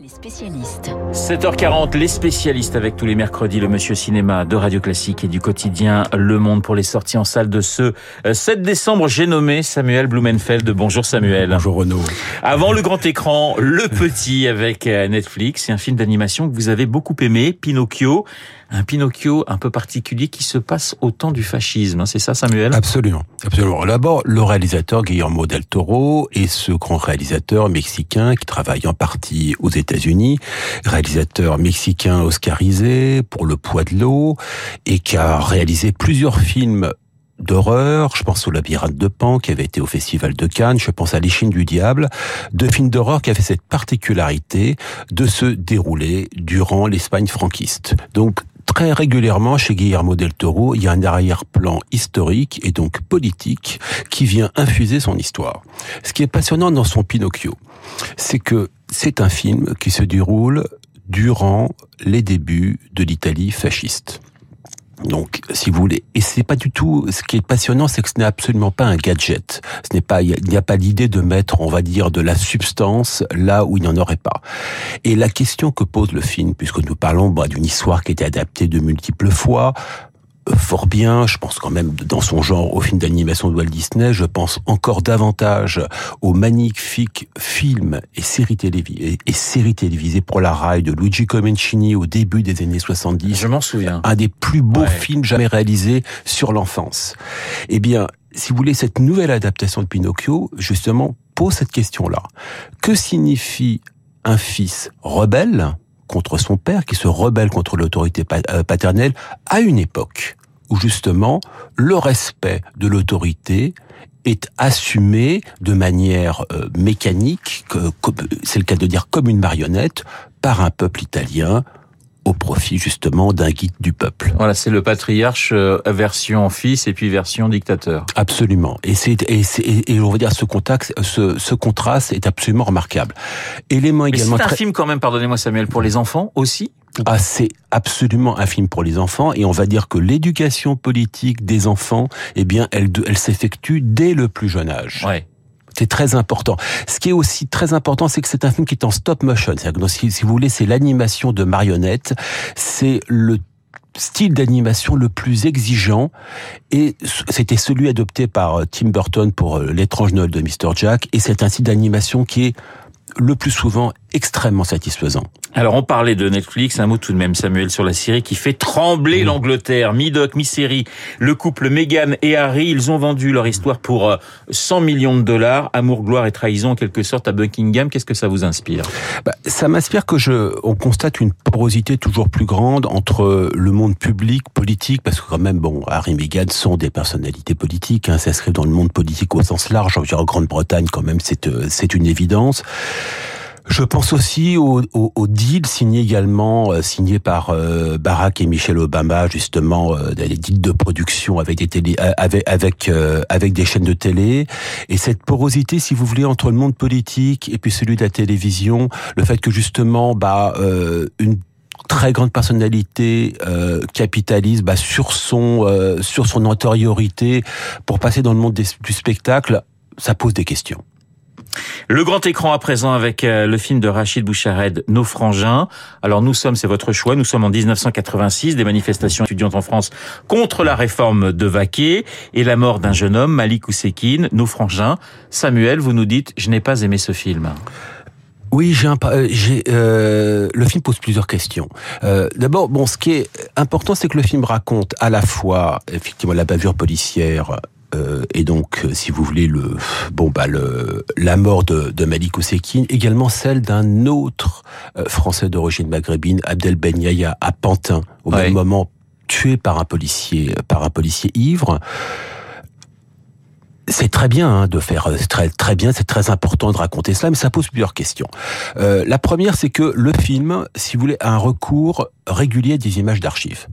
Les spécialistes. 7h40, les spécialistes avec tous les mercredis, le Monsieur Cinéma de Radio Classique et du quotidien Le Monde pour les sorties en salle de ce 7 décembre. J'ai nommé Samuel Blumenfeld. Bonjour Samuel. Bonjour Renaud. Avant le grand écran, Le Petit avec euh, Netflix. C'est un film d'animation que vous avez beaucoup aimé, Pinocchio. Un Pinocchio un peu particulier qui se passe au temps du fascisme. C'est ça Samuel? Absolument. Absolument. D'abord, le réalisateur Guillermo del Toro est ce grand réalisateur mexicain qui travaille en partie aux États-Unis, réalisateur mexicain oscarisé pour Le poids de l'eau et qui a réalisé plusieurs films d'horreur, je pense au labyrinthe de Pan qui avait été au festival de Cannes, je pense à l'échine du diable, deux films d'horreur qui avaient cette particularité de se dérouler durant l'Espagne franquiste. Donc très régulièrement chez Guillermo del Toro, il y a un arrière-plan historique et donc politique qui vient infuser son histoire. Ce qui est passionnant dans son Pinocchio, c'est que c'est un film qui se déroule durant les débuts de l'Italie fasciste. Donc, si vous voulez, et c'est pas du tout. Ce qui est passionnant, c'est que ce n'est absolument pas un gadget. Ce n'est pas, il n'y a pas l'idée de mettre, on va dire, de la substance là où il n'y en aurait pas. Et la question que pose le film, puisque nous parlons bah, d'une histoire qui a été adaptée de multiples fois, fort bien. Je pense quand même dans son genre au film d'animation de Walt Disney. Je pense encore davantage aux magnifiques films et séries télévisées, et séries télévisées pour la rail de Luigi Comencini au début des années 70. Je m'en souviens. Un des plus beaux films jamais réalisés sur l'enfance. Eh bien, si vous voulez, cette nouvelle adaptation de Pinocchio, justement, pose cette question-là. Que signifie un fils rebelle contre son père, qui se rebelle contre l'autorité euh, paternelle, à une époque où justement le respect de l'autorité est assumé de manière euh, mécanique, c'est le cas de dire comme une marionnette, par un peuple italien au profit justement d'un guide du peuple. Voilà, c'est le patriarche euh, version fils et puis version dictateur. Absolument. Et c'est et, et, on va dire ce contact, ce, ce contraste est absolument remarquable. Élément également. C'est un film quand même, pardonnez-moi Samuel, pour les enfants aussi? Ah, c'est absolument un film pour les enfants et on va dire que l'éducation politique des enfants, eh bien, elle, elle s'effectue dès le plus jeune âge. Ouais. C'est très important. Ce qui est aussi très important, c'est que c'est un film qui est en stop motion. Si, si vous voulez, c'est l'animation de marionnettes. C'est le style d'animation le plus exigeant et c'était celui adopté par euh, Tim Burton pour euh, l'étrange Noël de Mr. Jack et c'est un style d'animation qui est le plus souvent extrêmement satisfaisant. Alors on parlait de Netflix, un mot tout de même Samuel sur la série qui fait trembler l'Angleterre, mi-doc, mi-série. Le couple Meghan et Harry, ils ont vendu leur histoire pour 100 euh, millions de dollars, amour, gloire et trahison en quelque sorte à Buckingham. Qu'est-ce que ça vous inspire? Bah, Ça m'inspire que je, on constate une porosité toujours plus grande entre le monde public, politique, parce que quand même, bon, Harry et Meghan sont des personnalités politiques, hein, s'inscrivent dans le monde politique au sens large. En Grande-Bretagne, quand même, c'est euh, c'est une évidence. Je pense aussi au, au, deal signé également, euh, signé par euh, Barack et Michel Obama, justement, euh, des deals de production avec des télé, avec avec, avec des chaînes de télé. Et cette porosité, si vous voulez, entre le monde politique et puis celui de la télévision, le fait que justement, bah, une très grande personnalité capitalise bah, sur son sur son antériorité pour passer dans le monde du spectacle, ça pose des questions. Le grand écran à présent avec euh, le film de Rachid Bouchared, Nos frangins. Alors nous sommes, c'est votre choix, nous sommes en 1986, des manifestations étudiantes en France contre la réforme de Vaquet et la mort d'un jeune homme, Malik Ousekine, Nos frangins. Samuel, vous nous dites, je n'ai pas aimé ce film. Oui, j'ai un, euh, j'ai, euh, le film pose plusieurs questions. Euh, d'abord, bon, ce qui est important, c'est que le film raconte à la fois effectivement la bavure policière euh, et donc, euh, si vous voulez, le bon bah le la mort de, de Malik Ousekine, également celle d'un autre euh, Français d'origine maghrébine, Abdel Ben Yahya, à Pantin, au même moment tué par un policier par un policier ivre. C'est très bien hein, de faire très très bien, c'est très important de raconter cela, mais ça pose plusieurs questions. Euh, la première, c'est que le film, si vous voulez, a un recours régulier des images d'archives.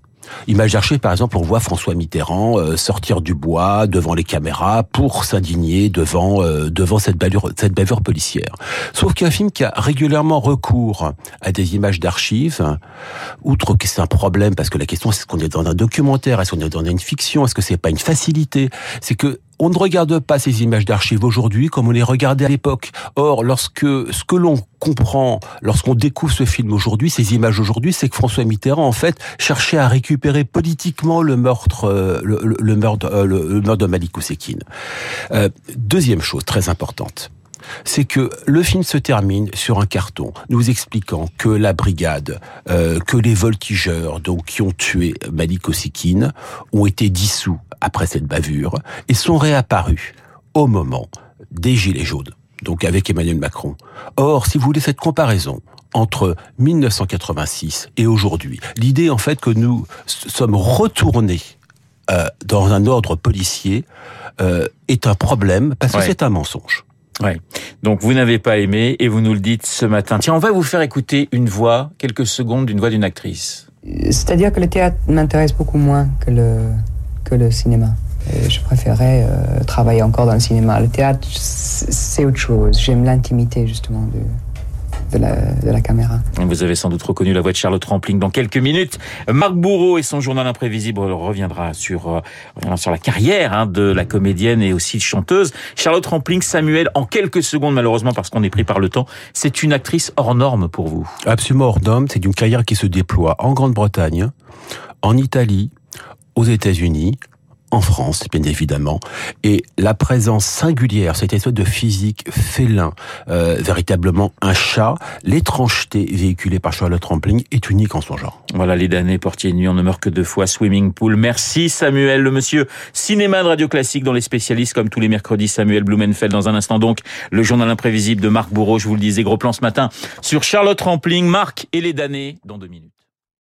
Image d'archive, par exemple, on voit François Mitterrand euh, sortir du bois devant les caméras pour s'indigner devant euh, devant cette bavure, cette bavure policière. Sauf qu'un film qui a régulièrement recours à des images d'archives, outre que c'est un problème parce que la question c'est est-ce qu'on est dans un documentaire, est-ce qu'on est dans une fiction, est-ce que c'est pas une facilité, c'est que on ne regarde pas ces images d'archives aujourd'hui comme on les regardait à l'époque. Or, lorsque ce que l'on comprend, lorsqu'on découvre ce film aujourd'hui, ces images aujourd'hui, c'est que François Mitterrand, en fait, cherchait à récupérer politiquement le meurtre, euh, le, meurtre, euh, le, meurtre de Malik. Euh, deuxième chose très importante c'est que le film se termine sur un carton nous expliquant que la brigade, que les voltigeurs donc qui ont tué Malik Osikine ont été dissous après cette bavure et sont réapparus au moment des Gilets jaunes, donc avec Emmanuel Macron. Or, si vous voulez cette comparaison entre 1986 et aujourd'hui, l'idée en fait que nous sommes retournés euh, dans un ordre policier euh, est un problème parce que c'est un mensonge. Ouais. Donc vous n'avez pas aimé et vous nous le dites ce matin. Tiens, on va vous faire écouter une voix, quelques secondes d'une voix d'une actrice. C'est-à-dire que le théâtre m'intéresse beaucoup moins que le, que le cinéma. je préférais euh, travailler encore dans le cinéma. Le théâtre, c'est autre chose. J'aime l'intimité justement de, de la, caméra. Vous avez sans doute reconnu la voix de Charlotte Rampling dans quelques minutes. Marc Bourreau et son journal imprévisible reviendra sur, euh, sur la carrière hein, de la comédienne et aussi de chanteuse. Charlotte Rampling, Samuel, en quelques secondes malheureusement parce qu'on est pris par le temps, c'est une actrice hors norme pour vous. Absolument hors norme, c'est une carrière qui se déploie en Grande-Bretagne, en Italie, aux États-Unis, en France, bien évidemment, et la présence singulière, cette espèce de physique félin, euh, véritablement un chat, l'étrangeté véhiculée par Charlotte Rampling est unique en son genre. Voilà, les damnés portiers de nuit, on ne meurt que deux fois, Swimming Pool. Merci Samuel, le monsieur cinéma de Radio Classique dont les spécialistes, comme tous les mercredis, Samuel Blumenfeld. Dans un instant donc, le journal imprévisible de Marc Bourreau, je vous le disais, gros plan ce matin, sur Charlotte Rampling, Marc et les damnés, dans deux minutes.